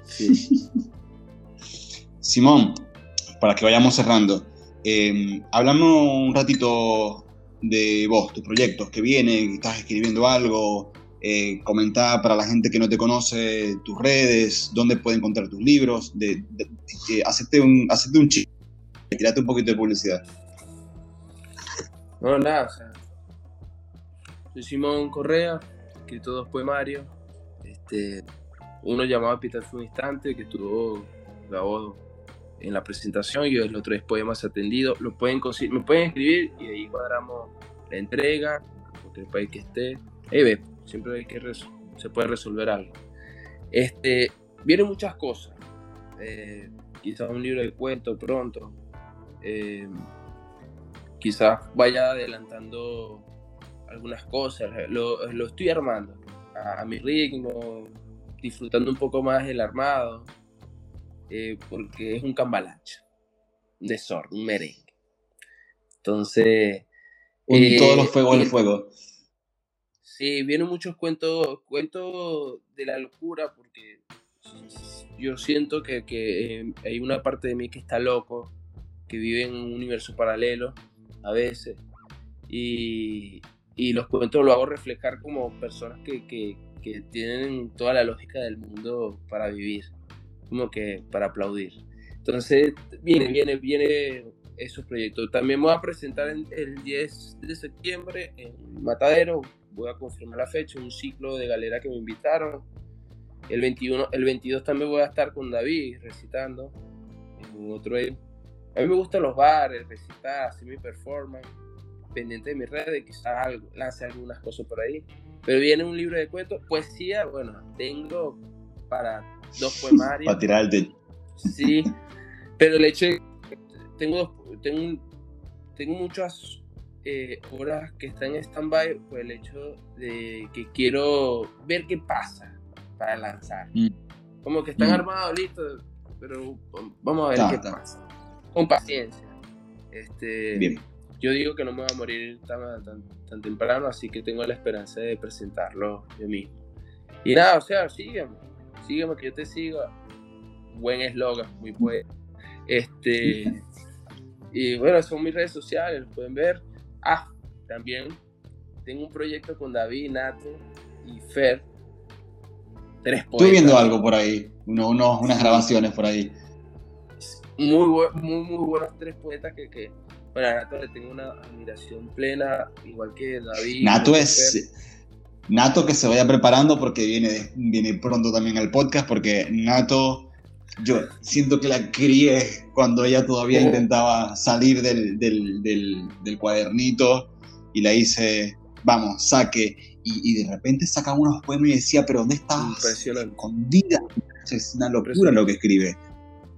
sí. Simón, para que vayamos cerrando, eh, hablamos un ratito de vos, tus proyectos, que vienen, estás escribiendo algo, eh, para la gente que no te conoce tus redes, dónde puede encontrar tus libros, de, de- de- hacete un, un chiste, tirate un poquito de publicidad. No, nada. Soy Simón Correa, escrito dos poemarios. Este, uno llamado Epitafio un instante, que estuvo grabado en la presentación, y el otro es Poemas Atendidos. Lo pueden consi- me pueden escribir y ahí cuadramos la entrega, en cualquier país que esté. Ahí ve, siempre hay que se puede resolver algo. Este, vienen muchas cosas. Eh, quizás un libro de cuento pronto. Eh, quizás vaya adelantando algunas cosas, lo, lo estoy armando a, mi ritmo, disfrutando un poco más el armado, eh, porque es un cambalache, un desorden, un merengue. Entonces... Un todos los fuegos al fuego. Sí, vienen muchos cuentos, cuentos de la locura, porque yo siento que, que, eh, hay una parte de mí que está loco, que vive en un universo paralelo a veces. Y, y los cuentos lo hago reflejar como personas que, que, que, tienen toda la lógica del mundo para vivir, como que para aplaudir. Entonces, viene, viene, viene esos proyectos. También voy a presentar el 10 de septiembre en Matadero, voy a confirmar la fecha, un ciclo de galera que me invitaron. El 21, el 22 también voy a estar con David recitando en otro. A mí me gustan los bares, recitar, hacer mi performance pendiente de mis redes, quizás lance algunas cosas por ahí. Pero viene un libro de cuentos, poesía, bueno, tengo para dos poemarios. <laughs> para tirar el techo. Sí, pero el hecho de tengo, tengo, tengo muchas eh, horas que están en stand-by por el hecho de que quiero ver qué pasa para lanzar. Mm. Como que están mm. armados, listos, pero vamos a ver qué pasa. Con paciencia. Este, Bien yo digo que no me voy a morir tan, tan, temprano, así que tengo la esperanza de presentarlo yo mismo. Y nada, o sea, sígueme, sígueme que yo te siga. Buen eslogan, muy bueno. Este, <laughs> y bueno, son mis redes sociales, pueden ver. Ah, también tengo un proyecto con David, Nato y Fer. Tres Estoy viendo algo por ahí, uno, unas grabaciones por ahí. Muy, muy, muy buenos tres poetas que, que bueno, a Nato le tengo una admiración plena, igual que David. Nato es. Nato que se vaya preparando porque viene, viene pronto también al podcast, porque Nato, yo siento que la crié cuando ella todavía oh. intentaba salir del, del, del, cuadernito y la hice, vamos, saque. Y, de repente saca unos poemas y decía, pero ¿dónde estás? Escondida. Es una locura lo que escribe.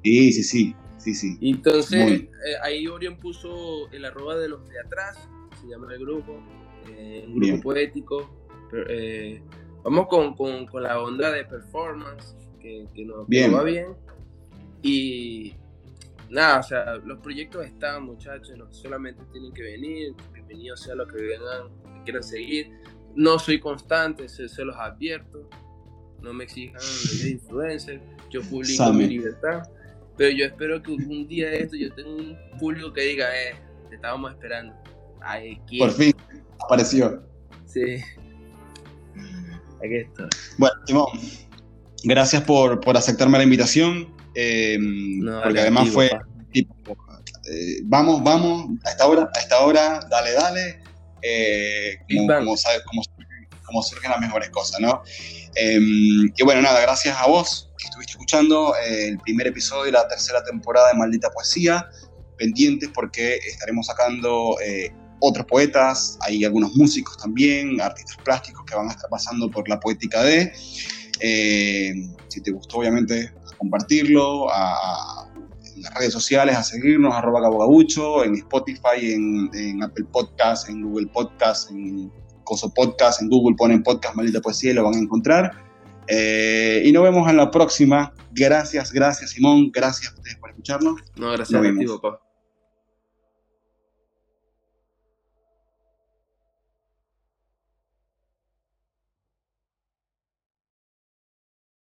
Sí, sí, sí sí, sí. Entonces, eh, ahí Orion puso el arroba de los de atrás, se llama el grupo, eh, un grupo poético. Eh, vamos con, con, con, la onda de performance, que, que nos va bien. Y nada, o sea, los proyectos están, muchachos, no solamente tienen que venir, bienvenidos sea lo que vengan, que quieran seguir. No soy constante, se, se los advierto. No me exijan de influencer. Yo publico mi libertad. Pero yo espero que un día de esto yo tenga un público que diga, eh, te estábamos esperando. Ay, Por fin, apareció. Sí. Aquí está. Bueno, Simón, gracias por, por aceptarme la invitación. Eh, porque además fue tipo, eh, vamos, vamos, a esta hora, a esta hora, dale, dale. Eh, como, sabes, como, surgen las mejores cosas, ¿no? y bueno, nada, gracias a vos estuviste escuchando eh, el primer episodio de la tercera temporada de Maldita Poesía. Pendientes porque estaremos sacando eh, otros poetas, hay algunos músicos también, artistas plásticos que van a estar pasando por la poética de. Eh, si te gustó, obviamente, compartirlo, a, en las redes sociales, a seguirnos, arroba cabogabucho, en Spotify, en, Apple Podcast, en Google Podcast, en Coso Podcast, en Google ponen podcast Maldita Poesía y lo van a encontrar. Eh, y nos vemos en la próxima. Gracias, gracias Simón, gracias a ustedes por escucharnos. No, gracias a ti, papá.